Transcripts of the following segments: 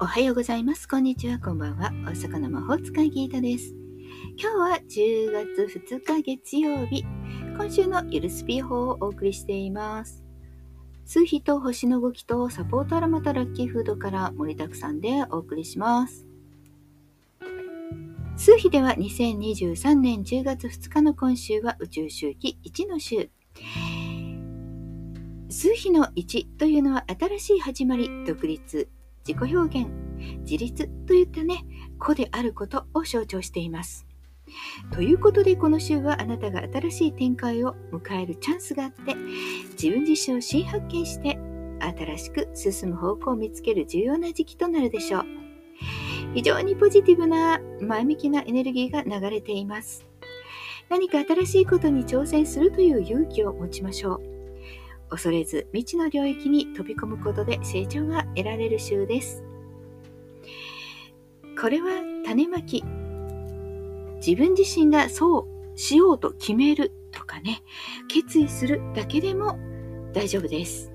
おはようございます。こんにちは。こんばんは。大阪の魔法使いギータです。今日は10月2日月曜日。今週のゆるスピー法をお送りしています。数日と星の動きとサポートアラマタラッキーフードから盛りだくさんでお送りします。数日では2023年10月2日の今週は宇宙周期1の週。数比の1というのは新しい始まり、独立、自己表現、自立といったね、子であることを象徴しています。ということでこの週はあなたが新しい展開を迎えるチャンスがあって自分自身を新発見して新しく進む方向を見つける重要な時期となるでしょう。非常にポジティブな前向きなエネルギーが流れています。何か新しいことに挑戦するという勇気を持ちましょう。恐れず未知の領域に飛び込むことで成長が得られる週です。これは種まき。自分自身がそうしようと決めるとかね、決意するだけでも大丈夫です。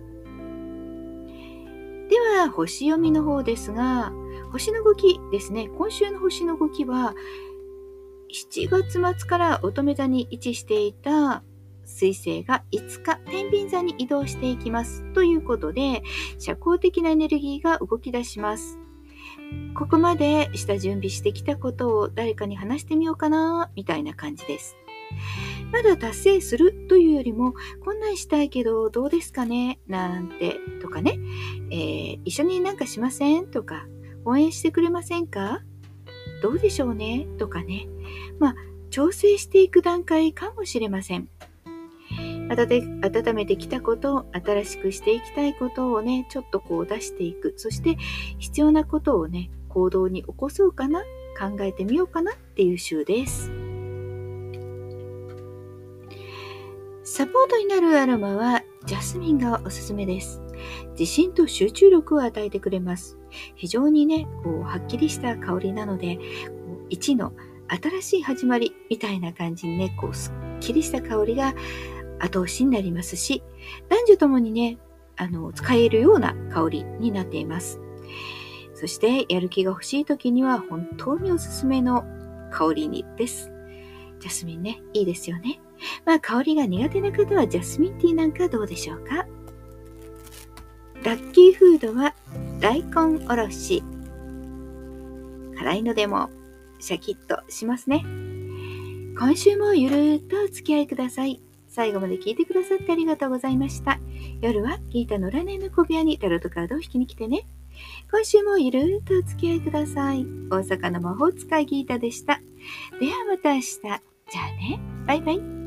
では、星読みの方ですが、星の動きですね。今週の星の動きは、7月末から乙女座に位置していた水星が5日天秤座に移動していきます。ということで社交的なエネルギーが動き出します。ここまで下準備してきたことを誰かに話してみようかなみたいな感じです。まだ達成するというよりもこんなんしたいけどどうですかねなんてとかね、えー、一緒になんかしませんとか応援してくれませんか？どうでしょうね？とかね。まあ調整していく段階かもしれません。温めてきたことを新しくしていきたいことをねちょっとこう出していく。そして必要なことをね行動に起こそうかな考えてみようかなっていう週です。サポートになるアロマはジャスミンがおすすめです。自信と集中力を与えてくれます。非常にねこうはっきりした香りなので1の新しい始まりみたいな感じにねこうすっきりした香りが後押しになりますし、男女ともにね、あの、使えるような香りになっています。そして、やる気が欲しい時には本当におすすめの香りにです。ジャスミンね、いいですよね。まあ、香りが苦手な方はジャスミンティーなんかどうでしょうか。ラッキーフードは大根おろし。辛いのでもシャキッとしますね。今週もゆるーっとお付き合いください。最後まで聞いてくださってありがとうございました。夜はギータのラネの小部屋にタロットカードを引きに来てね。今週もゆるーっとお付き合いください。大阪の魔法使いギータでした。ではまた明日。じゃあね。バイバイ。